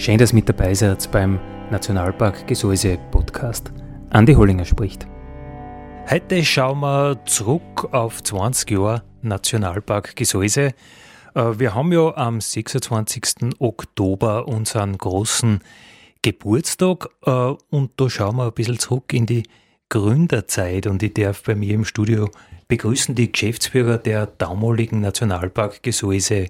Schön, dass mit dabei seid beim Nationalpark Gesäuse Podcast. Andi Hollinger spricht. Heute schauen wir zurück auf 20 Jahre Nationalpark Gesäuse. Äh, wir haben ja am 26. Oktober unseren großen Geburtstag äh, und da schauen wir ein bisschen zurück in die Gründerzeit und ich darf bei mir im Studio begrüßen die Geschäftsführer der damaligen Nationalpark Gesäuse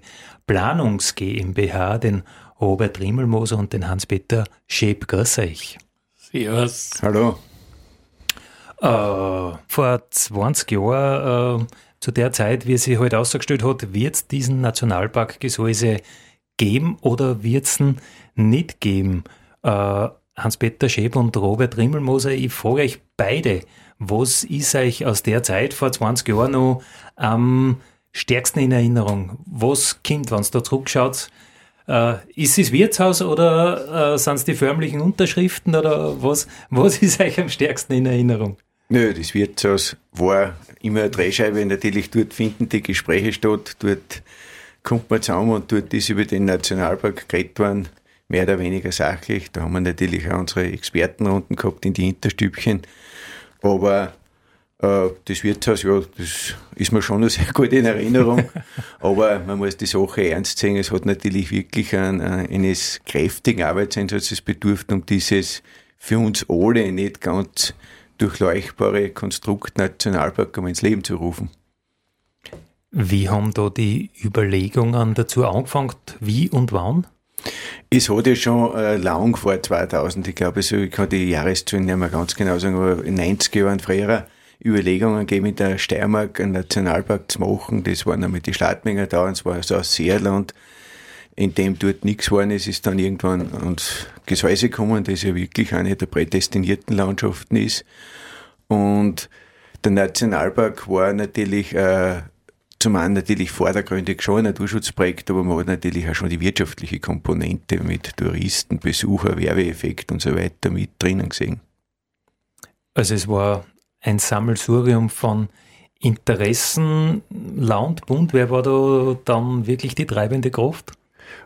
Planungs GmbH, den Robert Rimmelmoser und den Hans-Peter Schäb. Grüß euch. Servus. Hallo. Äh, vor 20 Jahren, äh, zu der Zeit, wie sie heute ausgestellt hat, wird es diesen Nationalpark Gesäuse geben oder wird es ihn nicht geben? Äh, Hans-Peter Schäb und Robert Rimmelmoser, ich frage euch beide, was ist euch aus der Zeit vor 20 Jahren noch am stärksten in Erinnerung? Was kommt, wenn ihr da zurückschaut? Äh, ist es Wirtshaus oder äh, sind es die förmlichen Unterschriften oder was, was ist euch am stärksten in Erinnerung? Nö, das Wirtshaus war immer eine Drehscheibe. Natürlich dort finden die Gespräche statt, dort kommt man zusammen und dort ist über den Nationalpark geredet worden, mehr oder weniger sachlich. Da haben wir natürlich auch unsere Expertenrunden gehabt in die Hinterstübchen. Aber das Wirtshaus, ja, das ist mir schon noch sehr gut in Erinnerung. Aber man muss die Sache ernst sehen. Es hat natürlich wirklich ein, eines kräftigen Arbeitseinsatzes bedurft, um dieses für uns alle nicht ganz durchleuchtbare Konstrukt Nationalpark um ins Leben zu rufen. Wie haben da die Überlegungen dazu angefangen? Wie und wann? Es hat ja schon äh, lang vor 2000, ich glaube, also ich kann die Jahreszahlen nicht mehr ganz genau sagen, aber in 90 Jahren früher Überlegungen gegeben, in der Steiermark einen Nationalpark zu machen. Das waren einmal die Schladminger da, und es war so ein Seerland, in dem dort nichts geworden ist, ist dann irgendwann ans Gesäuse gekommen, das ja wirklich eine der prädestinierten Landschaften ist. Und der Nationalpark war natürlich äh, zum einen natürlich vordergründig schon ein Naturschutzprojekt, aber man hat natürlich auch schon die wirtschaftliche Komponente mit Touristen, Besucher, Werbeeffekt und so weiter mit drinnen gesehen. Also es war ein Sammelsurium von Interessen, Land, Bund. Wer war da dann wirklich die treibende Kraft?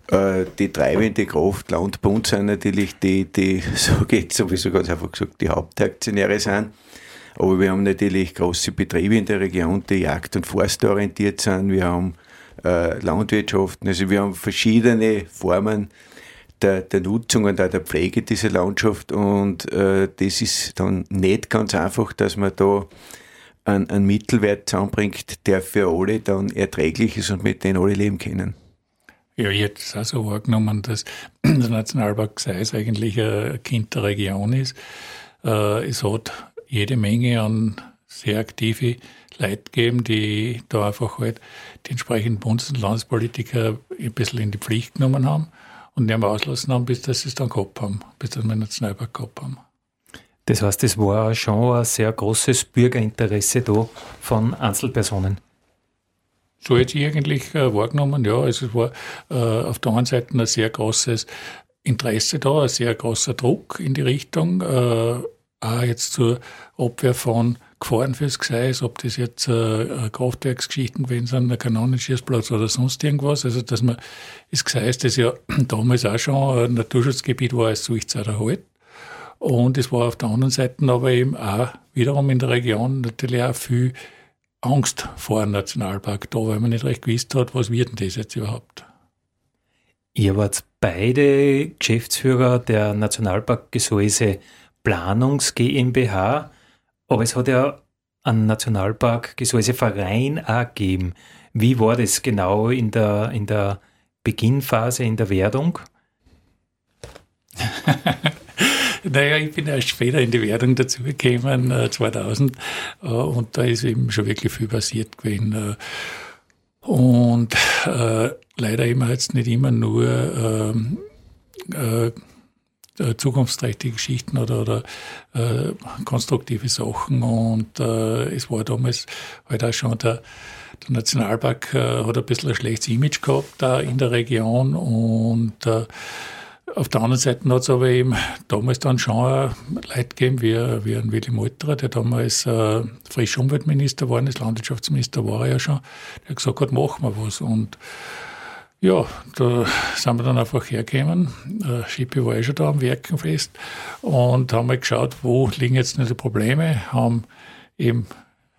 Äh, die treibende Kraft, Land, Bund sind natürlich die, die, so geht sowieso ganz einfach gesagt, die Hauptaktionäre sind. Aber wir haben natürlich große Betriebe in der Region, die jagd- und forstorientiert sind. Wir haben äh, Landwirtschaften, also wir haben verschiedene Formen der, der Nutzung und auch der Pflege dieser Landschaft. Und äh, das ist dann nicht ganz einfach, dass man da einen, einen Mittelwert zusammenbringt, der für alle dann erträglich ist und mit dem alle leben können. Ja, ich hätte es auch so wahrgenommen, dass der Nationalpark Seis eigentlich ein Kind der Region ist. Äh, es hat jede Menge an sehr aktive Leute gegeben, die da einfach halt die entsprechenden Bundes- und Landespolitiker ein bisschen in die Pflicht genommen haben und die haben auslassen haben, bis dass sie es dann gehabt haben, bis dass wir einen Nationalpark gehabt haben. Das heißt, es war schon ein sehr großes Bürgerinteresse da von Einzelpersonen. So hätte ich eigentlich äh, wahrgenommen, ja. Also es war äh, auf der einen Seite ein sehr großes Interesse da, ein sehr großer Druck in die Richtung, äh, auch jetzt zur Abwehr von Gefahren fürs Gseis, ob das jetzt äh, Kraftwerksgeschichten gewesen sind, ein Kanonenschießplatz oder sonst irgendwas. Also, dass man das Gseis, das ja damals auch schon ein Naturschutzgebiet war, als auch erhalten. Und es war auf der anderen Seite aber eben auch wiederum in der Region natürlich auch viel Angst vor einem Nationalpark da, weil man nicht recht gewusst hat, was wird denn das jetzt überhaupt. Ihr wart beide Geschäftsführer der Nationalpark Gesäuse Planungs GmbH, aber es hat ja einen Nationalpark Gesäuse Verein auch gegeben. Wie war das genau in der, in der Beginnphase, in der Werdung? Naja, ich bin erst später in die Wertung dazugekommen, äh, 2000, äh, und da ist eben schon wirklich viel passiert gewesen. Äh, und äh, leider immer jetzt nicht immer nur ähm, äh, äh, zukunftsträchtige Geschichten oder, oder äh, konstruktive Sachen. Und äh, es war damals halt auch schon der, der Nationalpark äh, hat ein bisschen ein schlechtes Image gehabt da in der Region und äh, auf der anderen Seite hat es aber eben damals dann schon Leute gegeben, wie, wie ein Willy Molterer, der damals äh, frisch Umweltminister war, das Landwirtschaftsminister war er ja schon, der hat gesagt hat, machen wir was. Und ja, da sind wir dann einfach hergekommen. Äh, Schippi war eh schon da am Werkenfest und haben mal geschaut, wo liegen jetzt die Probleme, haben eben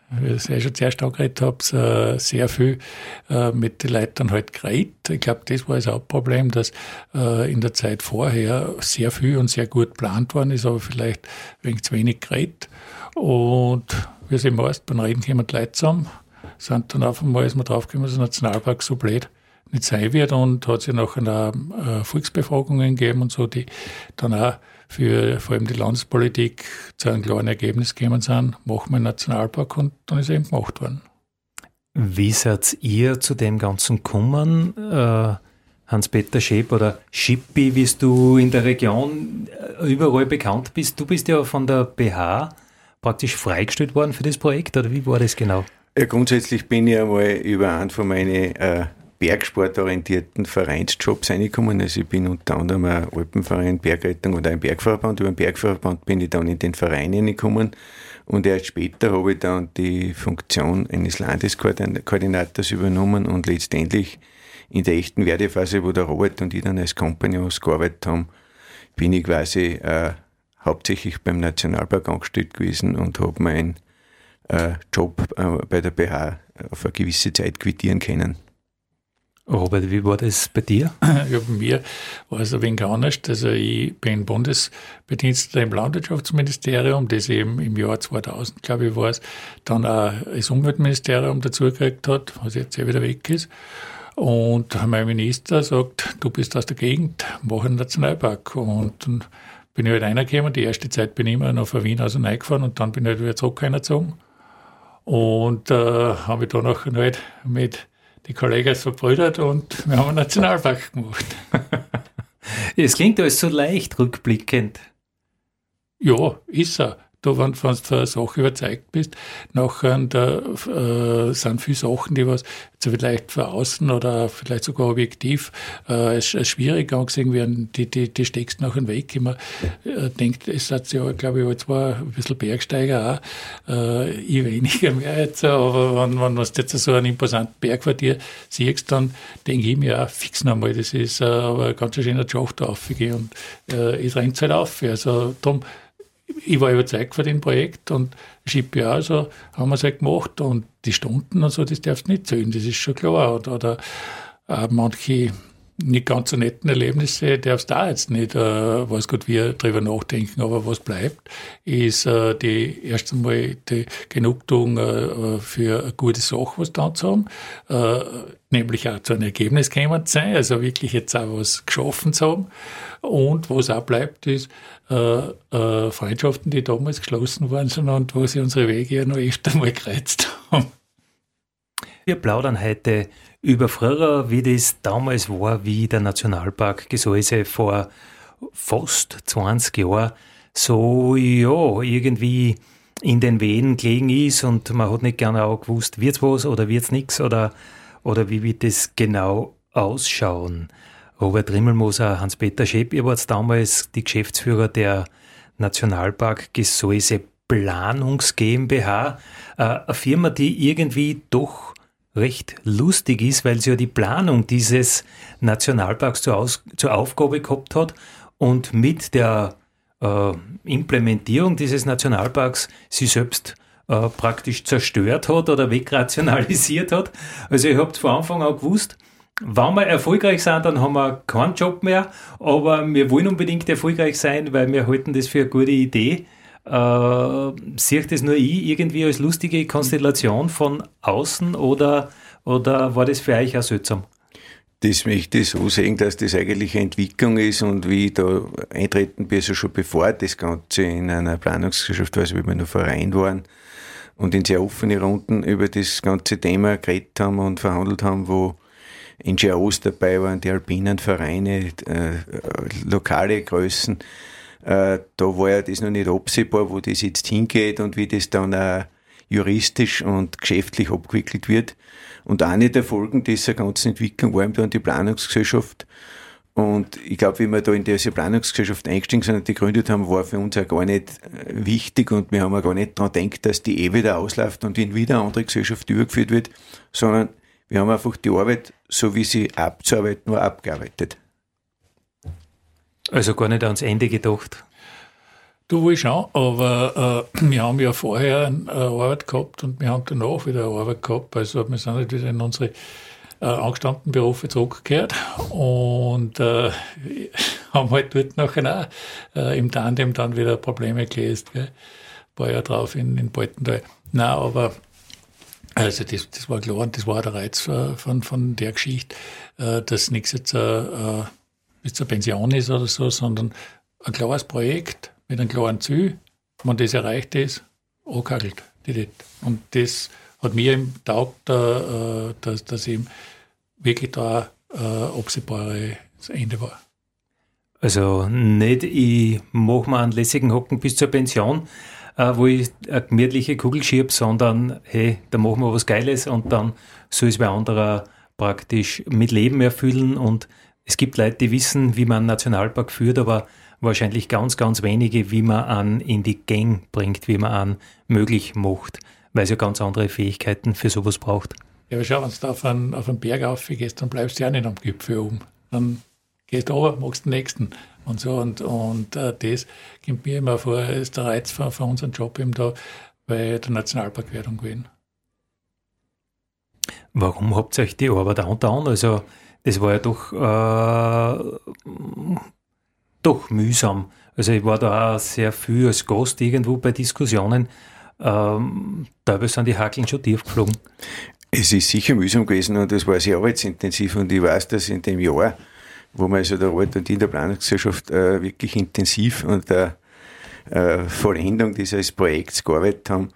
wie ich ja schon zuerst angeredet habe, äh, sehr viel äh, mit den Leuten halt geredet. Ich glaube, das war das Hauptproblem, dass äh, in der Zeit vorher sehr viel und sehr gut geplant worden ist, aber vielleicht wegen zu wenig geredet. Und wie es immer heißt, beim Reden die Leute zusammen, sind dann auf einmal, ist man draufgekommen, dass der Nationalpark so blöd nicht sein wird und hat sich nachher äh, Volksbefragungen gegeben und so, die dann auch für vor allem die Landespolitik zu einem klaren Ergebnis gekommen sind, machen wir einen Nationalpark und dann ist er eben gemacht worden. Wie seid ihr zu dem Ganzen gekommen? Äh, Hans-Peter Schäb oder Schippi, wie du in der Region äh, überall bekannt bist. Du bist ja von der BH praktisch freigestellt worden für das Projekt, oder wie war das genau? Ja, grundsätzlich bin ich einmal über einen von meinen äh, bergsportorientierten Vereinsjobs reingekommen. Also ich bin unter anderem ein Alpenverein, Bergrettung oder ein Bergverband. Über den Bergverband bin ich dann in den Verein reingekommen und erst später habe ich dann die Funktion eines Landeskoordinators übernommen und letztendlich in der echten Werdephase, wo der Robert und ich dann als Kompagnons gearbeitet haben, bin ich quasi äh, hauptsächlich beim Nationalpark angestellt gewesen und habe meinen äh, Job äh, bei der BH auf eine gewisse Zeit quittieren können. Robert, wie war das bei dir? Ja, bei mir war es ein wenig anders. Also ich bin Bundesbediensteter im Landwirtschaftsministerium, das eben im Jahr 2000, glaube ich, war es, dann auch das Umweltministerium dazugekriegt hat, was jetzt ja wieder weg ist. Und mein Minister sagt, du bist aus der Gegend, mach einen Nationalpark. Und dann bin ich halt reingekommen. Die erste Zeit bin ich immer noch von Wien aus und reingefahren und dann bin ich halt wieder zurück. Und äh, habe ich dann auch halt mit die Kollegen verbrüdert und wir haben einen Nationalpark gemacht. Es klingt alles so leicht rückblickend. Ja, ist er da, wenn, wenn du von einer Sache überzeugt bist, nachher da, äh, sind viele Sachen, die was vielleicht von außen oder vielleicht sogar objektiv äh, als, als schwierig angesehen werden, die, die, die steckst nachher weg. Immer äh, denkt, es hat ja, glaube ich, zwar ein bisschen Bergsteiger auch, äh, ich weniger mehr jetzt, aber wenn, wenn du jetzt so einen imposanten Berg vor dir siehst, dann denke ich mir auch, fix nochmal, das ist äh, aber ein ganz schöner Job da und äh, es rennt halt auf. Also darum, ich war überzeugt von dem Projekt und Schippi auch, so haben wir es halt gemacht und die Stunden und so, das darfst du nicht zählen, das ist schon klar. Oder, oder äh, manche nicht ganz so netten Erlebnisse darfst du da jetzt nicht, äh, weiß Gott, wir drüber nachdenken, aber was bleibt, ist äh, die erst einmal die Genugtuung äh, für eine gute Sache, was da zu haben, äh, nämlich auch zu einem Ergebnis gekommen zu sein, also wirklich jetzt auch was geschaffen zu haben. Und was auch bleibt, ist äh, äh, Freundschaften, die damals geschlossen worden sind und wo sie unsere Wege ja noch öfter mal gereizt haben. Wir plaudern heute über früher, wie das damals war, wie der Nationalpark Gesäuse vor fast 20 Jahren so, ja, irgendwie in den Wehen gelegen ist und man hat nicht gerne auch gewusst, wird's was oder wird's nix oder, oder wie wird das genau ausschauen. Robert Rimmelmoser, Hans-Peter Schepp, ihr wart damals die Geschäftsführer der Nationalpark Gesäuse Planungs GmbH, äh, eine Firma, die irgendwie doch recht lustig ist, weil sie ja die Planung dieses Nationalparks zur, Aus zur Aufgabe gehabt hat und mit der äh, Implementierung dieses Nationalparks sie selbst äh, praktisch zerstört hat oder wegrationalisiert hat. Also ihr habt von Anfang an gewusst, wenn wir erfolgreich sind, dann haben wir keinen Job mehr, aber wir wollen unbedingt erfolgreich sein, weil wir halten das für eine gute Idee äh, sehe ich das nur ich irgendwie als lustige Konstellation von außen oder, oder war das für euch auch seltsam? Das möchte ich so sehen, dass das eigentlich eine Entwicklung ist und wie ich da eintreten bin, also schon bevor das Ganze in einer Planungsgesellschaft war, also wie wir noch Verein waren und in sehr offene Runden über das ganze Thema geredet haben und verhandelt haben, wo NGOs dabei waren, die alpinen Vereine, äh, lokale Größen. Äh, da war ja das noch nicht absehbar, wo das jetzt hingeht und wie das dann auch juristisch und geschäftlich abgewickelt wird. Und eine der Folgen dieser ganzen Entwicklung war eben dann die Planungsgesellschaft. Und ich glaube, wie wir da in diese Planungsgesellschaft eingestiegen sind und gegründet haben, war für uns auch gar nicht äh, wichtig und wir haben auch gar nicht daran gedacht, dass die eh wieder ausläuft und in wieder eine andere Gesellschaft übergeführt wird, sondern wir haben einfach die Arbeit, so wie sie abzuarbeiten war, abgearbeitet. Also gar nicht ans Ende gedacht. Du wohl schon, aber äh, wir haben ja vorher eine Arbeit gehabt und wir haben danach wieder eine Arbeit gehabt. Also wir sind halt wieder in unsere äh, angestammten Berufe zurückgekehrt und äh, haben halt dort nachher auch äh, im Tandem dann wieder Probleme gelöst. Gell? War ja drauf in, in Baltental. Nein, aber also das, das war klar und das war der Reiz äh, von, von der Geschichte, äh, dass nichts jetzt äh, bis zur Pension ist oder so, sondern ein klares Projekt mit einem klaren Ziel. Wenn das erreicht ist, angehackelt. Und das hat mir im taugt, äh, dass, dass eben wirklich da äh, absehbares Ende war. Also nicht, ich mache mir einen lässigen Hocken bis zur Pension, äh, wo ich eine gemütliche Kugel schiebe, sondern hey, da machen wir was Geiles und dann soll es bei anderer praktisch mit Leben erfüllen und es gibt Leute, die wissen, wie man einen Nationalpark führt, aber wahrscheinlich ganz, ganz wenige, wie man an in die Gang bringt, wie man an möglich macht, weil es ja ganz andere Fähigkeiten für sowas braucht. Ja, aber schau, wenn du auf einen, auf einen Berg aufgehst, dann bleibst du ja nicht am Gipfel oben. Dann gehst du runter, machst den nächsten und so. Und, und äh, das kommt mir immer vor, ist der Reiz für, für unseren Job eben da bei der Nationalparkwerdung gewesen. Warum habt ihr euch die Arbeit angetan? Also, das war ja doch äh, doch mühsam. Also ich war da auch sehr viel als Gast irgendwo bei Diskussionen. Ähm, teilweise sind die Hackeln schon tief geflogen. Es ist sicher mühsam gewesen und es war sehr arbeitsintensiv und ich weiß, dass in dem Jahr, wo wir also der Arbeit und in der Planungsgesellschaft äh, wirklich intensiv an der äh, Vollendung dieses Projekts gearbeitet haben,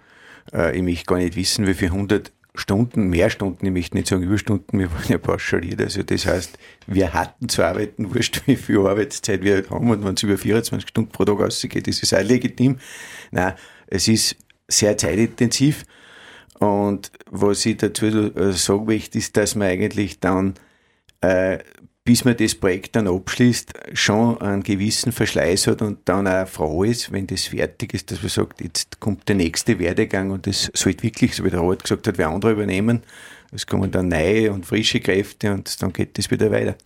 äh, ich möchte gar nicht wissen, wie viele hundert Stunden, mehr Stunden, ich möchte nicht sagen Überstunden, wir waren ja pauschaliert. Also das heißt, wir hatten zu arbeiten, wurscht wie viel Arbeitszeit wir haben und wenn es über 24 Stunden pro Tag ausgeht, ist auch legitim. Nein, es ist sehr zeitintensiv und was ich dazu sagen möchte, ist, dass man eigentlich dann äh, bis man das Projekt dann abschließt, schon einen gewissen Verschleiß hat und dann auch froh ist, wenn das fertig ist, dass man sagt, jetzt kommt der nächste Werdegang und das sollte wirklich, so wie der Robert gesagt hat, wer andere übernehmen. Es kommen dann neue und frische Kräfte und dann geht das wieder weiter.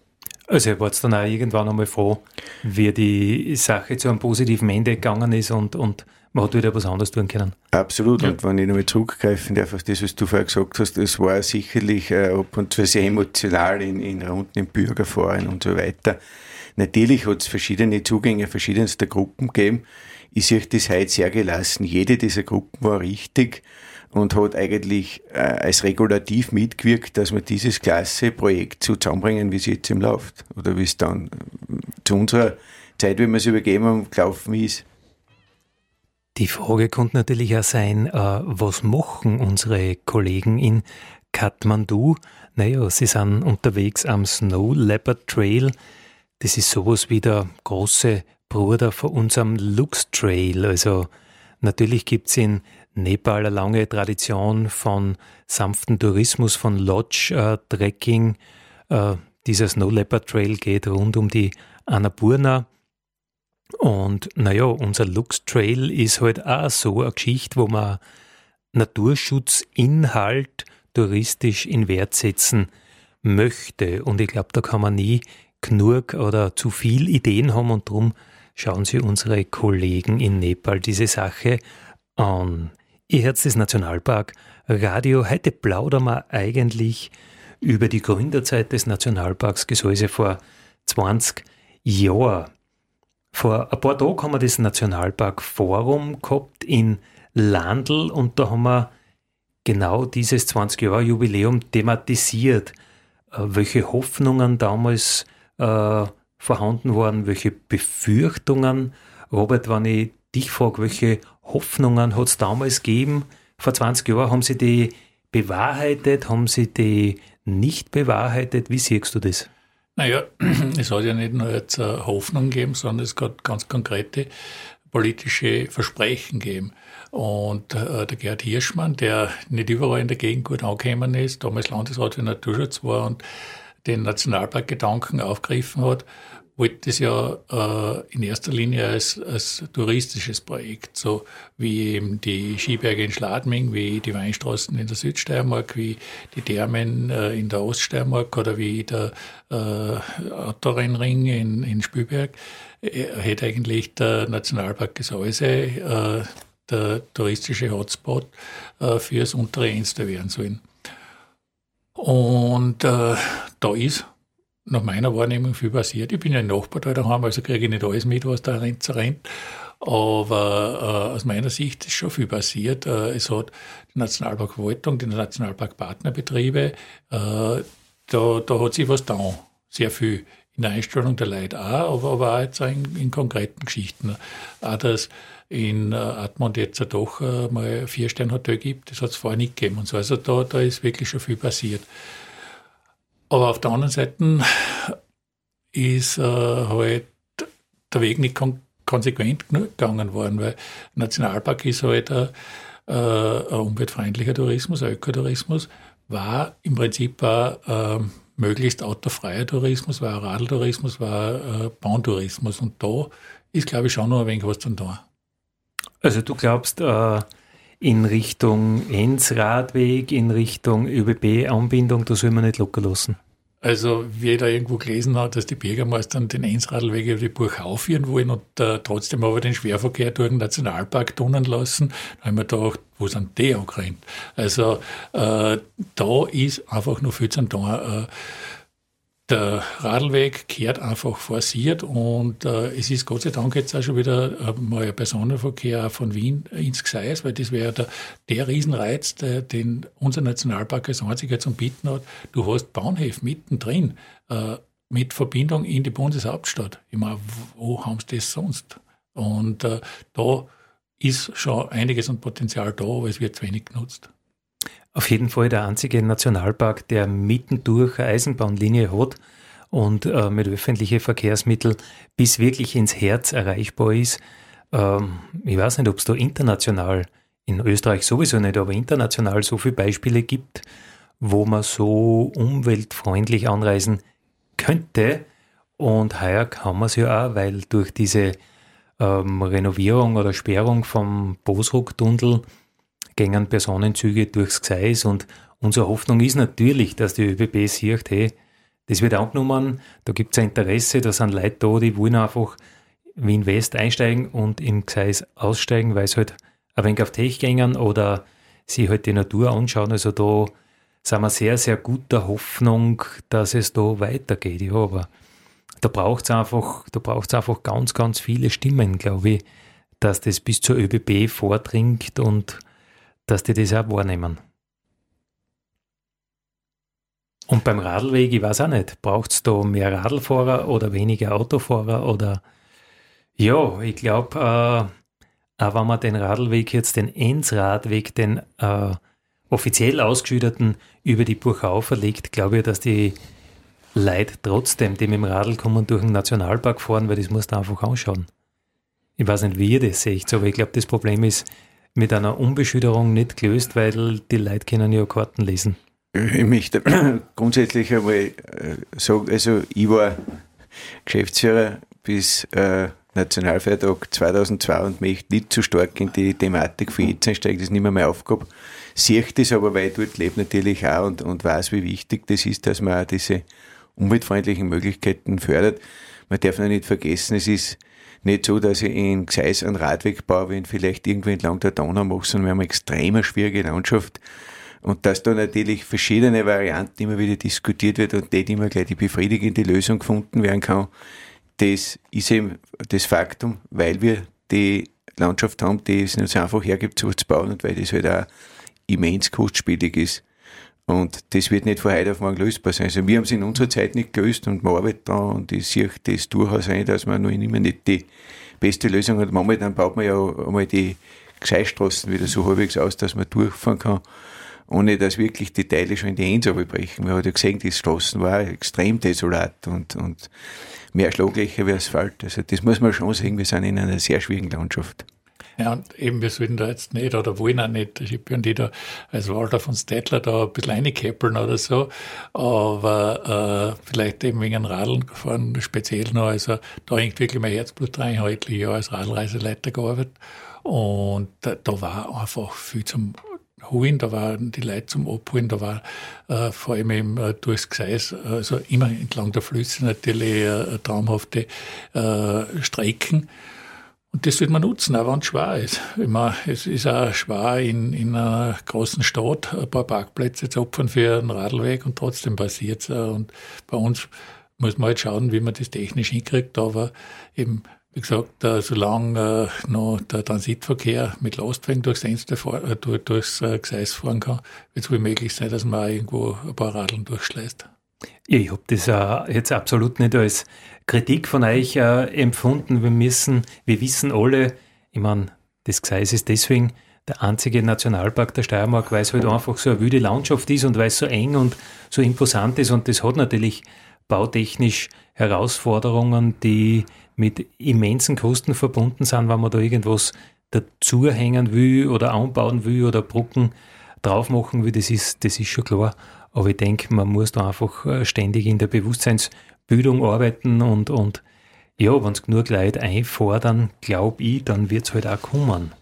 Also ihr wart dann auch irgendwann einmal froh, wie die Sache zu einem positiven Ende gegangen ist und, und man hat wieder was anderes tun können. Absolut. Ja. Und wenn ich nochmal zurückgreifen darf auf das, was du vorher gesagt hast, das war sicherlich äh, ab und zu sehr emotional in, in Runden im Bürgerforen und so weiter. Natürlich hat es verschiedene Zugänge verschiedenster Gruppen gegeben. Ich sehe das heute sehr gelassen. Jede dieser Gruppen war richtig und hat eigentlich äh, als Regulativ mitgewirkt, dass wir dieses klasse Projekt so zusammenbringen, wie es jetzt im läuft. Oder wie es dann äh, zu unserer Zeit, wie wir es übergeben haben, gelaufen ist. Die Frage könnte natürlich auch sein, äh, was machen unsere Kollegen in Kathmandu? Naja, sie sind unterwegs am Snow Leopard Trail. Das ist sowas wie der große Bruder von unserem Lux Trail. Also natürlich gibt es in Nepal eine lange Tradition von sanften Tourismus, von Lodge-Trekking. Äh, äh, dieser Snow Leopard Trail geht rund um die Annapurna und naja, unser Lux Trail ist halt auch so eine Geschichte, wo man Naturschutzinhalt touristisch in Wert setzen möchte. Und ich glaube, da kann man nie genug oder zu viel Ideen haben und darum schauen Sie unsere Kollegen in Nepal diese Sache an. Ihr Herz des Nationalpark Radio. Heute plaudern wir eigentlich über die Gründerzeit des Nationalparks Gesäuse vor 20 Jahren. Vor ein paar Tagen haben wir das Nationalpark Forum gehabt in Landl und da haben wir genau dieses 20 Jahre Jubiläum thematisiert. welche Hoffnungen damals äh, vorhanden waren, welche Befürchtungen. Robert, wenn ich dich frage, welche Hoffnungen hat es damals gegeben? Vor 20 Jahren haben sie die bewahrheitet, haben sie die nicht bewahrheitet? Wie siehst du das? Naja, es hat ja nicht nur jetzt Hoffnung gegeben, sondern es hat ganz konkrete politische Versprechen gegeben. Und äh, der Gerd Hirschmann, der nicht überall in der Gegend gut angekommen ist, damals Landesrat für Naturschutz war und den Nationalparkgedanken aufgegriffen hat, wollte das ja äh, in erster Linie als, als touristisches Projekt, so wie eben die Skiberge in Schladming, wie die Weinstraßen in der Südsteiermark, wie die Thermen äh, in der Oststeiermark oder wie der äh, Autorennring in, in Spielberg, äh, hätte eigentlich der Nationalpark Gesäuse äh, der touristische Hotspot äh, fürs untere Enster werden sollen. Und äh, da ist nach meiner Wahrnehmung viel passiert. Ich bin ja ein Nachbar da daheim, also kriege ich nicht alles mit, was da rennt, rennt. Aber äh, aus meiner Sicht ist schon viel passiert. Äh, es hat die Nationalparkverwaltung, die Nationalparkpartnerbetriebe, äh, da, da hat sich was da sehr viel in der Einstellung der Leute auch, aber, aber auch jetzt auch in, in konkreten Geschichten. Auch, dass in äh, Atmund jetzt doch äh, mal ein Vier-Sterne-Hotel gibt, das hat es vorher nicht gegeben und so. Also da, da ist wirklich schon viel passiert. Aber auf der anderen Seite ist äh, halt der Weg nicht kon konsequent genug gegangen worden, weil Nationalpark ist halt ein, äh, ein umweltfreundlicher Tourismus, ein Ökotourismus, war im Prinzip auch äh, möglichst autofreier Tourismus, war Radeltourismus, war ein Bahntourismus und da ist, glaube ich, schon noch ein wenig was zu tun. Also du glaubst, äh, in Richtung Enz-Radweg, in Richtung ÖBB-Anbindung, da soll man nicht locker lassen. Also, wie ich da irgendwo gelesen habe, dass die Bürgermeister den Enzradlweg über die Burg aufführen wollen und äh, trotzdem aber den Schwerverkehr durch den Nationalpark tunen lassen, da haben wir gedacht, wo sind die angerannt? Also, äh, da ist einfach noch viel zu tun. Äh, der Radlweg kehrt einfach forciert und äh, es ist Gott sei Dank jetzt auch schon wieder äh, mal ein Personenverkehr von Wien ins Gseis, weil das wäre der, der Riesenreiz, der, den unser Nationalpark als einziger zum Bieten hat. Du hast Bahnhöfe mittendrin äh, mit Verbindung in die Bundeshauptstadt. Ich meine, wo haben sie das sonst? Und äh, da ist schon einiges an Potenzial da, aber es wird zu wenig genutzt. Auf jeden Fall der einzige Nationalpark, der mittendurch eine Eisenbahnlinie hat und äh, mit öffentlichen Verkehrsmitteln bis wirklich ins Herz erreichbar ist. Ähm, ich weiß nicht, ob es da international, in Österreich sowieso nicht, aber international so viele Beispiele gibt, wo man so umweltfreundlich anreisen könnte. Und heuer kann man es ja auch, weil durch diese ähm, Renovierung oder Sperrung vom Bosruck-Tunnel gängen Personenzüge durchs Gseis und unsere Hoffnung ist natürlich, dass die ÖBB sieht, hey, das wird angenommen, da gibt es ein Interesse, da sind Leute da, die wollen einfach Wien West einsteigen und im Gseis aussteigen, weil sie halt ein wenig auf Tech gängen oder sie halt die Natur anschauen. Also da sind wir sehr, sehr guter Hoffnung, dass es da weitergeht. Ja, aber da braucht es einfach, einfach ganz, ganz viele Stimmen, glaube ich, dass das bis zur ÖBB vordringt und dass die das auch wahrnehmen. Und beim Radlweg, ich weiß auch nicht, braucht es da mehr Radlfahrer oder weniger Autofahrer oder ja, ich glaube, äh, auch wenn man den Radlweg jetzt, den Enzradweg, den äh, offiziell ausgeschütterten über die Burchau verlegt, glaube ich, dass die Leute trotzdem, die mit dem Radl kommen, durch den Nationalpark fahren, weil das musst du einfach anschauen. Ich weiß nicht, wie ihr das seht, aber ich glaube, das Problem ist, mit einer Unbeschütterung nicht gelöst, weil die Leute können ja Karten lesen. Ich möchte grundsätzlich einmal äh, sagen, also ich war Geschäftsführer bis äh, Nationalfeiertag 2002 und möchte nicht zu stark in die Thematik für jetzt einsteigen, das ist nicht mehr meine Aufgabe. Sehe das aber, weil ich dort lebe natürlich auch und, und weiß, wie wichtig das ist, dass man auch diese umweltfreundlichen Möglichkeiten fördert. Man darf noch nicht vergessen, es ist nicht so, dass ich in Gseis einen Radweg baue, wenn vielleicht irgendwo entlang der Donau mache, sondern wir haben eine extrem schwierige Landschaft. Und dass da natürlich verschiedene Varianten immer wieder diskutiert wird und nicht immer gleich die befriedigende Lösung gefunden werden kann, das ist eben das Faktum, weil wir die Landschaft haben, die es uns einfach hergibt, so zu bauen und weil das halt auch immens kostspielig ist. Und das wird nicht von heute auf morgen lösbar sein. Also wir haben es in unserer Zeit nicht gelöst und man arbeitet da und ich sehe das durchaus ein, dass man noch immer nicht die beste Lösung hat. Dann baut man ja einmal die Gseisstraßen wieder so halbwegs aus, dass man durchfahren kann, ohne dass wirklich die Teile schon in die Ends brechen. Man hat ja gesehen, die Straßen waren extrem desolat und, und mehr Schlaglöcher wie Asphalt. Also das muss man schon sehen, wir sind in einer sehr schwierigen Landschaft. Ja, und eben, wir sollten da jetzt nicht oder wollen auch nicht, ich bin die da als Walter von Stettler da ein bisschen reinkäppeln oder so, aber äh, vielleicht eben wegen Radeln gefahren, speziell noch, also da hängt wirklich mein Herzblut rein, ich Jahre als Radlreiseleiter gearbeitet und da, da war einfach viel zum holen, da waren die Leute zum Abholen, da war äh, vor allem eben äh, durchs Gseis, also immer entlang der Flüsse natürlich äh, traumhafte äh, Strecken. Und das wird man nutzen, auch wenn es schwer ist. Ich meine, es ist auch schwer, in, in einer großen Stadt ein paar Parkplätze zu opfern für einen Radlweg und trotzdem passiert es. Und bei uns muss man halt schauen, wie man das technisch hinkriegt, aber eben wie gesagt, äh, solange äh, noch der Transitverkehr mit Lastwagen durchs Fenster, äh, durch, durchs Gseis fahren kann, wird es wohl möglich sein, dass man auch irgendwo ein paar Radeln durchschleißt. Ich habe das jetzt absolut nicht als Kritik von euch äh, empfunden. Wir müssen, wir wissen alle, ich meine, das Gseis ist deswegen der einzige Nationalpark der Steiermark, weil es halt einfach so eine wüde Landschaft ist und weil es so eng und so imposant ist. Und das hat natürlich bautechnisch Herausforderungen, die mit immensen Kosten verbunden sind, wenn man da irgendwas dazuhängen will oder anbauen will oder Brücken drauf machen will, das ist, das ist schon klar. Aber ich denke, man muss da einfach äh, ständig in der Bewusstseinsbildung arbeiten und, und ja, wenn es genug Leute einfordern, glaube ich, dann wird es halt auch kommen.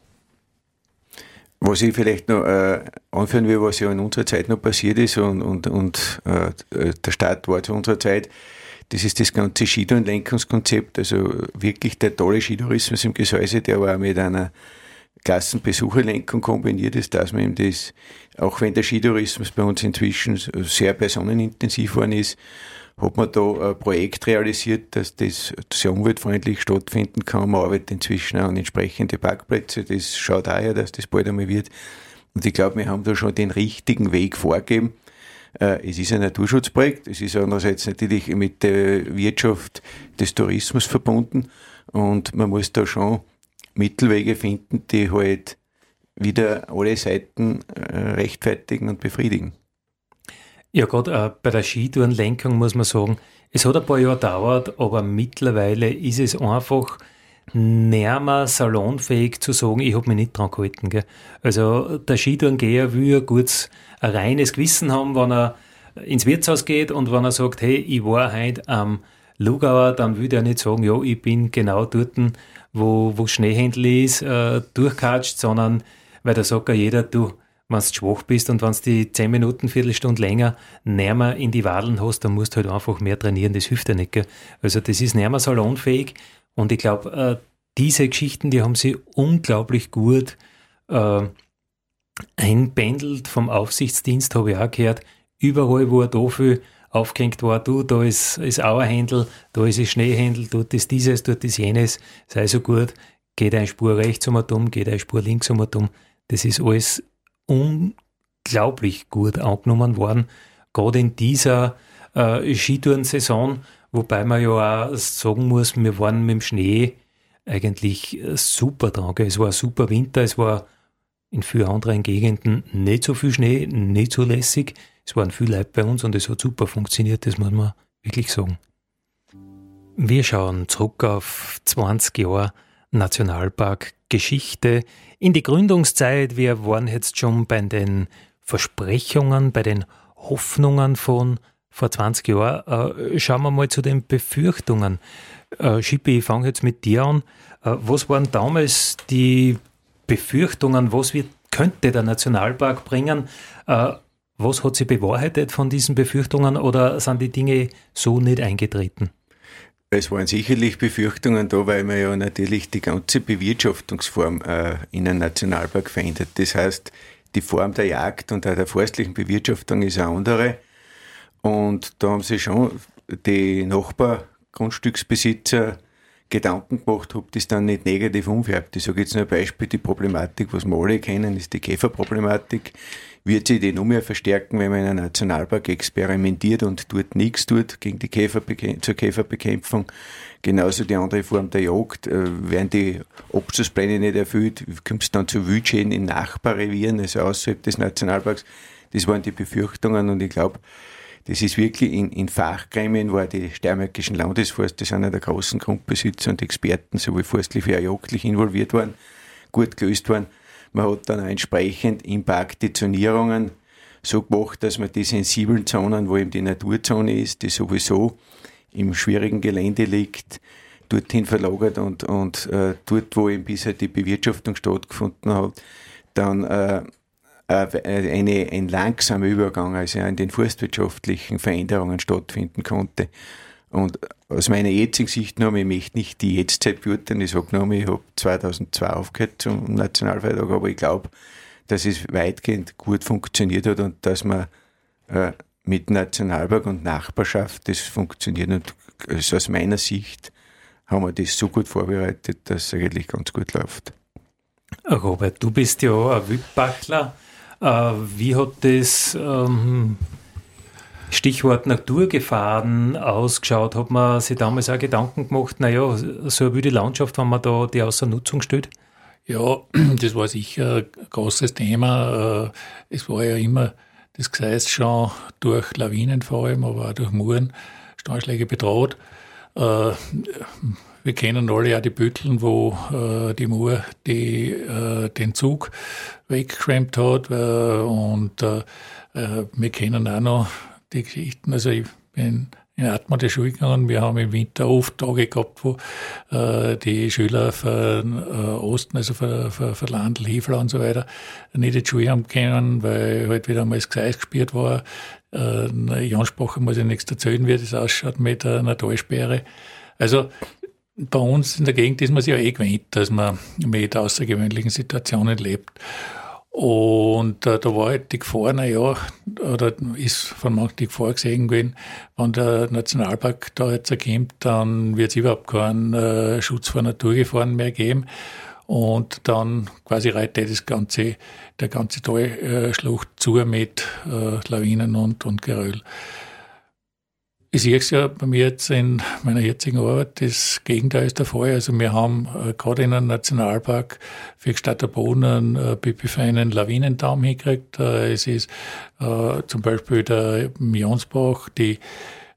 Was ich vielleicht noch äh, anführen will, was ja in unserer Zeit noch passiert ist und, und, und äh, der Start war zu unserer Zeit, das ist das ganze Skitourenlenkungskonzept, also wirklich der tolle Skitourismus im Gesäuse, der war mit einer Klassenbesucherlenkung kombiniert ist, dass man eben das, auch wenn der Skitourismus bei uns inzwischen sehr personenintensiv worden ist, hat man da ein Projekt realisiert, dass das sehr umweltfreundlich stattfinden kann. Man arbeitet inzwischen auch an entsprechende Parkplätze. Das schaut daher, dass das bald einmal wird. Und ich glaube, wir haben da schon den richtigen Weg vorgegeben. Äh, es ist ein Naturschutzprojekt, es ist andererseits natürlich mit der Wirtschaft des Tourismus verbunden und man muss da schon Mittelwege finden, die halt wieder alle Seiten äh, rechtfertigen und befriedigen. Ja, gerade äh, bei der Skitourenlenkung muss man sagen, es hat ein paar Jahre gedauert, aber mittlerweile ist es einfach näher salonfähig zu sagen, ich habe mich nicht dran gehalten. Gell? Also der Skitourengeher will ein gutes, ein reines Gewissen haben, wenn er ins Wirtshaus geht und wenn er sagt, hey, ich war heute am Lugauer, dann würde er nicht sagen, ja, ich bin genau dort, wo, wo Schneehändel ist, äh, sondern weil da sagt ja jeder, du, wenn du schwach bist und wenn du die 10 Minuten, Viertelstunde länger näher in die Wadeln hast, dann musst du halt einfach mehr trainieren, das hilft ja nicht. Gell? Also das ist näher salonfähig und ich glaube, äh, diese Geschichten, die haben sie unglaublich gut äh, einbändelt vom Aufsichtsdienst, habe ich auch gehört. Überall, wo er dafür aufgehängt war, du, da ist, ist Auerhändel, da ist ein Schneehändel, dort ist dieses, dort ist jenes, sei so gut, geht eine Spur rechts um dumm, geht eine Spur links um dumm. Das ist alles unglaublich gut angenommen worden, gerade in dieser äh, Skitourensaison, wobei man ja auch sagen muss, wir waren mit dem Schnee eigentlich super dran. Es war ein super Winter, es war in vielen anderen Gegenden nicht so viel Schnee, nicht so lässig. Es waren viele Leute bei uns und es hat super funktioniert, das muss man wirklich sagen. Wir schauen zurück auf 20 Jahre Nationalpark Geschichte in die Gründungszeit. Wir waren jetzt schon bei den Versprechungen, bei den Hoffnungen von vor 20 Jahren. Äh, schauen wir mal zu den Befürchtungen. Äh, Schippi, ich fange jetzt mit dir an. Äh, was waren damals die Befürchtungen? Was wird, könnte der Nationalpark bringen? Äh, was hat sich bewahrheitet von diesen Befürchtungen oder sind die Dinge so nicht eingetreten? Es waren sicherlich Befürchtungen da, weil man ja natürlich die ganze Bewirtschaftungsform äh, in einem Nationalpark verändert. Das heißt, die Form der Jagd und auch der forstlichen Bewirtschaftung ist eine andere. Und da haben sich schon die Nachbargrundstücksbesitzer Gedanken gemacht, ob das dann nicht negativ umfärbt. Ich sage jetzt nur ein Beispiel, die Problematik, was wir alle kennen, ist die Käferproblematik wird sich die noch mehr verstärken, wenn man in einem Nationalpark experimentiert und dort nichts tut gegen die Käferbeke zur Käferbekämpfung. Genauso die andere Form der Jagd. Äh, werden die Abschlusspläne nicht erfüllt, kommt es dann zu Wildschäden in Nachbarrevieren, also außerhalb des Nationalparks. Das waren die Befürchtungen und ich glaube, das ist wirklich in, in Fachgremien, wo die steiermärkischen Landesforste sind ja der großen Grundbesitzer und Experten sowohl forstlich wie auch jagdlich involviert waren, gut gelöst worden. Man hat dann auch entsprechend im Park die Zonierungen so gemacht, dass man die sensiblen Zonen, wo eben die Naturzone ist, die sowieso im schwierigen Gelände liegt, dorthin verlagert und, und äh, dort, wo eben bisher die Bewirtschaftung stattgefunden hat, dann äh, äh, eine, ein langsamer Übergang, also in den forstwirtschaftlichen Veränderungen stattfinden konnte. Und aus meiner jetzigen Sicht noch, ich möchte nicht die Jetztzeit beurteilen, ich sage noch, ich habe 2002 aufgehört zum Nationalfeiertag, aber ich glaube, dass es weitgehend gut funktioniert hat und dass man äh, mit Nationalpark und Nachbarschaft das funktioniert. Und also aus meiner Sicht haben wir das so gut vorbereitet, dass es eigentlich ganz gut läuft. Robert, du bist ja ein Wildbachler. Äh, wie hat das ähm, Stichwort Naturgefahren ausgeschaut? Hat man sich damals auch Gedanken gemacht, naja, so eine wilde Landschaft, wenn man da die außer Nutzung stellt? Ja, das war sicher ein großes Thema. Äh, es war ja immer das Gseis schon durch Lawinen vor allem, aber auch durch Muren, Steinschläge bedroht. Äh, wir kennen alle ja die Bütteln, wo äh, die Mur die, den Zug weggeschwemmt hat. Und wir kennen auch noch die Geschichten. Also ich bin in Atma der Schule gegangen. Wir haben im Winter oft Tage gehabt, wo äh, die Schüler von äh, Osten, also von, von, von Landl, Hefler und so weiter, nicht in die Schule haben können, weil halt wieder einmal das Gseis gespielt war. Äh, Jan Sprache muss ich nichts erzählen, wie das ausschaut mit einer Talsperre. Also bei uns in der Gegend ist man sich ja eh gewöhnt, dass man mit außergewöhnlichen Situationen lebt. Und äh, da war halt die Gefahr, naja, oder ist von manchen die Gefahr gesehen gewesen, wenn der Nationalpark da jetzt erkommt, dann wird es überhaupt keinen äh, Schutz vor Naturgefahren mehr geben. Und dann quasi reitet das ganze, der ganze Talschlucht zu mit äh, Lawinen und, und Geröll. Ich sehe es ja bei mir jetzt in meiner jetzigen Arbeit, das Gegenteil ist der Fall. Also wir haben äh, gerade in einem Nationalpark für Gstatter Boden einen äh, pipifeinen Lawinendamm hingekriegt. Äh, es ist äh, zum Beispiel der Jonsbach, die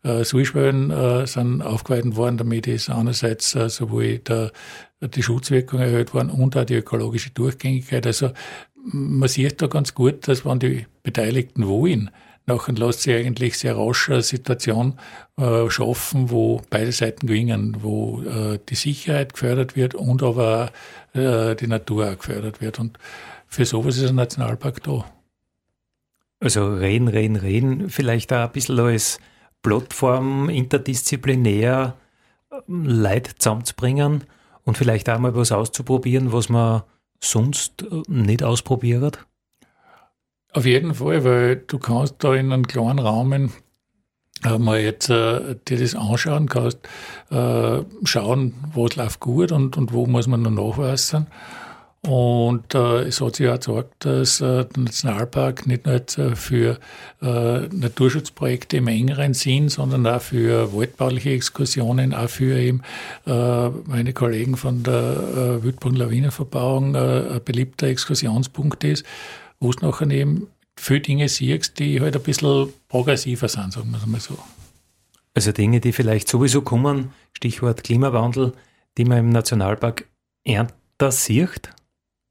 äh, Sulschwellen äh, sind aufgeweitet worden, damit ist einerseits äh, sowohl der, die Schutzwirkung erhöht worden und auch die ökologische Durchgängigkeit. Also man sieht da ganz gut, dass wenn die Beteiligten wollen, nachher lässt sich eigentlich sehr rasch eine Situation äh, schaffen, wo beide Seiten gewinnen, wo äh, die Sicherheit gefördert wird und aber äh, die Natur auch gefördert wird. Und für sowas ist ein Nationalpark da. Also reden, reden, reden, vielleicht auch ein bisschen als Plattform interdisziplinär ähm, Leid zusammenzubringen und vielleicht auch mal was auszuprobieren, was man sonst äh, nicht ausprobiert? Auf jeden Fall, weil du kannst da in einem kleinen Rahmen äh, mal jetzt äh, dir das anschauen, kannst äh, schauen, was läuft gut und, und wo muss man noch nachweisen. Und äh, es hat sich auch gezeigt, dass äh, der Nationalpark nicht nur jetzt äh, für äh, Naturschutzprojekte im engeren Sinn, sondern auch für waldbauliche Exkursionen, auch für eben meine Kollegen von der äh, Wildbrunn Lawinenverbauung äh, ein beliebter Exkursionspunkt ist wo du nachher eben viele Dinge siehst, die halt ein bisschen progressiver sind, sagen wir es mal so. Also Dinge, die vielleicht sowieso kommen, Stichwort Klimawandel, die man im Nationalpark ernter sieht?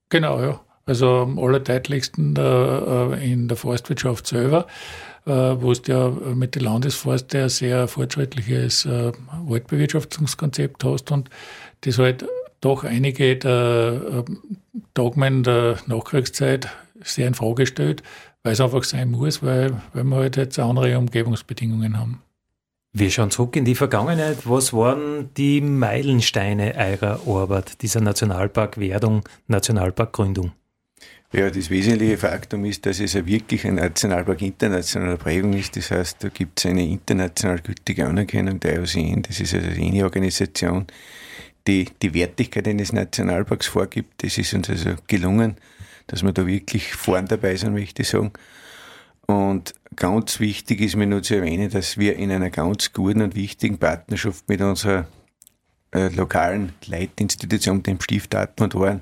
Genau, ja. Also am allerdeutlichsten äh, in der Forstwirtschaft selber, äh, wo es ja mit der Landesforste ein sehr fortschrittliches äh, Waldbewirtschaftungskonzept hast und das halt doch einige der Dogmen der Nachkriegszeit sehr in Frage stellt, weil es einfach sein muss, weil, weil wir halt jetzt andere Umgebungsbedingungen haben. Wir schauen zurück in die Vergangenheit. Was waren die Meilensteine eurer Arbeit, dieser Nationalparkwerdung, Nationalparkgründung? Ja, das wesentliche Faktum ist, dass es ja wirklich ein Nationalpark internationaler Prägung ist. Das heißt, da gibt es eine international gültige Anerkennung der IOCN. Das ist also eine Organisation, die die Wertigkeit eines Nationalparks vorgibt. Das ist uns also gelungen dass wir da wirklich vorn dabei sind, möchte ich sagen. Und ganz wichtig ist mir nur zu erwähnen, dass wir in einer ganz guten und wichtigen Partnerschaft mit unserer äh, lokalen Leitinstitution, dem Stift Atmund waren.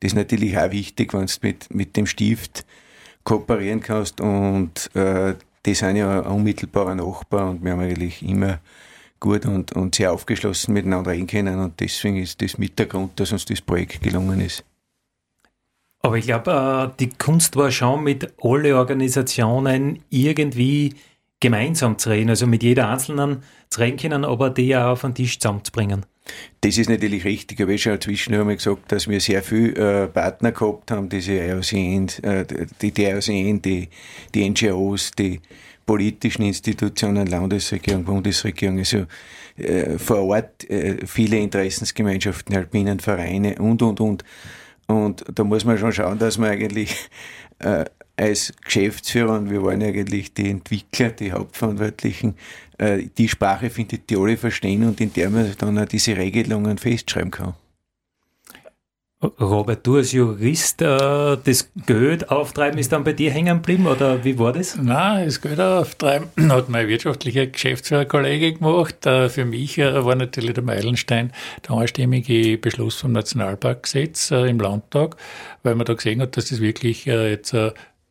Das ist natürlich auch wichtig, wenn du mit, mit dem Stift kooperieren kannst und äh, die sind ja unmittelbarer Nachbar und wir haben eigentlich immer gut und, und sehr aufgeschlossen miteinander reden können und deswegen ist das mit der Grund, dass uns das Projekt gelungen ist. Aber ich glaube, äh, die Kunst war schon mit allen Organisationen irgendwie gemeinsam zu reden, also mit jeder einzelnen zu reden können, aber die auch auf den Tisch zusammenzubringen. Das ist natürlich richtig, aber ich habe schon einmal gesagt, dass wir sehr viele äh, Partner gehabt haben, diese IOCN, äh, die, die IOCN, die, die NGOs, die politischen Institutionen, Landesregierung, Bundesregierung, also vor Ort viele Interessensgemeinschaften, alpinen Vereine und, und, und. Und da muss man schon schauen, dass man eigentlich äh, als Geschäftsführer, und wir waren eigentlich die Entwickler, die Hauptverantwortlichen, äh, die Sprache findet, die alle verstehen und in der man dann auch diese Regelungen festschreiben kann. Robert, du als Jurist, äh, das Geld auftreiben ist dann bei dir hängen geblieben oder wie war das? Nein, das Geld auftreiben hat mein wirtschaftlicher Geschäftsführerkollege gemacht. Äh, für mich äh, war natürlich der Meilenstein der einstimmige Beschluss vom Nationalparkgesetz im Landtag, weil man da gesehen hat, dass das wirklich jetzt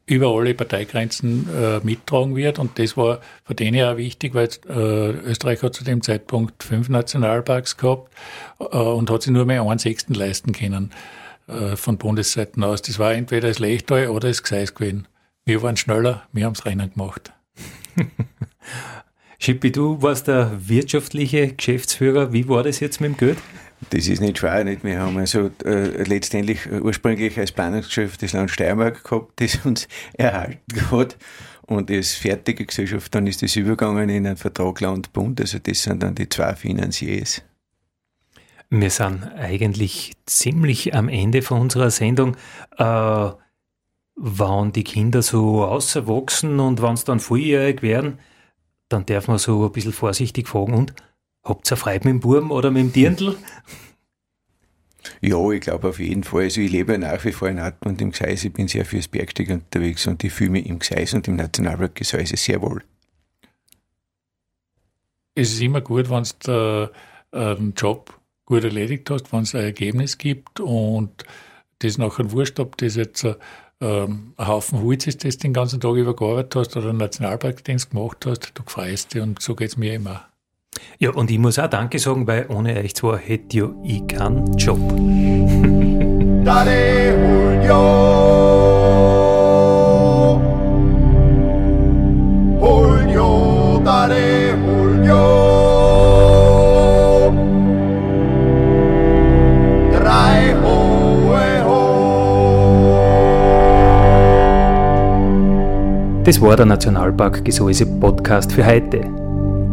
über alle Parteigrenzen äh, mittragen wird. Und das war für den ja wichtig, weil äh, Österreich hat zu dem Zeitpunkt fünf Nationalparks gehabt äh, und hat sich nur mehr einen Sechsten leisten können äh, von Bundesseiten aus. Das war entweder das Lechtal oder das Gseis gewesen. Wir waren schneller, wir haben das Rennen gemacht. Schippi, du warst der wirtschaftliche Geschäftsführer. Wie war das jetzt mit dem Geld? Das ist nicht schwer, nicht? Wir haben also äh, letztendlich ursprünglich als Planungsgeschäft das Land Steiermark gehabt, das uns erhalten hat. Und als fertige Gesellschaft, dann ist das übergegangen in einen Vertrag Land-Bund. Also das sind dann die zwei Finanziers. Wir sind eigentlich ziemlich am Ende von unserer Sendung. Äh, wenn die Kinder so auswachsen und wenn sie dann volljährig werden, dann darf man so ein bisschen vorsichtig fragen und Habt ihr Freude mit dem Burm oder mit dem Dirndl? Ja, ich glaube auf jeden Fall. Also ich lebe nach wie vor in Atmen und im Gseis. Ich bin sehr fürs Bergstück unterwegs und ich fühle mich im Gseis und im Nationalpark Gesäuse sehr wohl. Es ist immer gut, wenn du einen Job gut erledigt hast, wenn es ein Ergebnis gibt und das nachher wurscht, ob das jetzt äh, ein Haufen Holz ist, das du den ganzen Tag über gearbeitet hast oder einen Nationalparkdienst gemacht hast, du freust dich und so geht es mir immer. Ja, und ich muss auch Danke sagen, weil ohne euch zwar hätte ja ich keinen Job. Dale Julio. Julio, dale Julio. Drei hohe ho. Das war der Nationalpark Gesäuse Podcast für heute.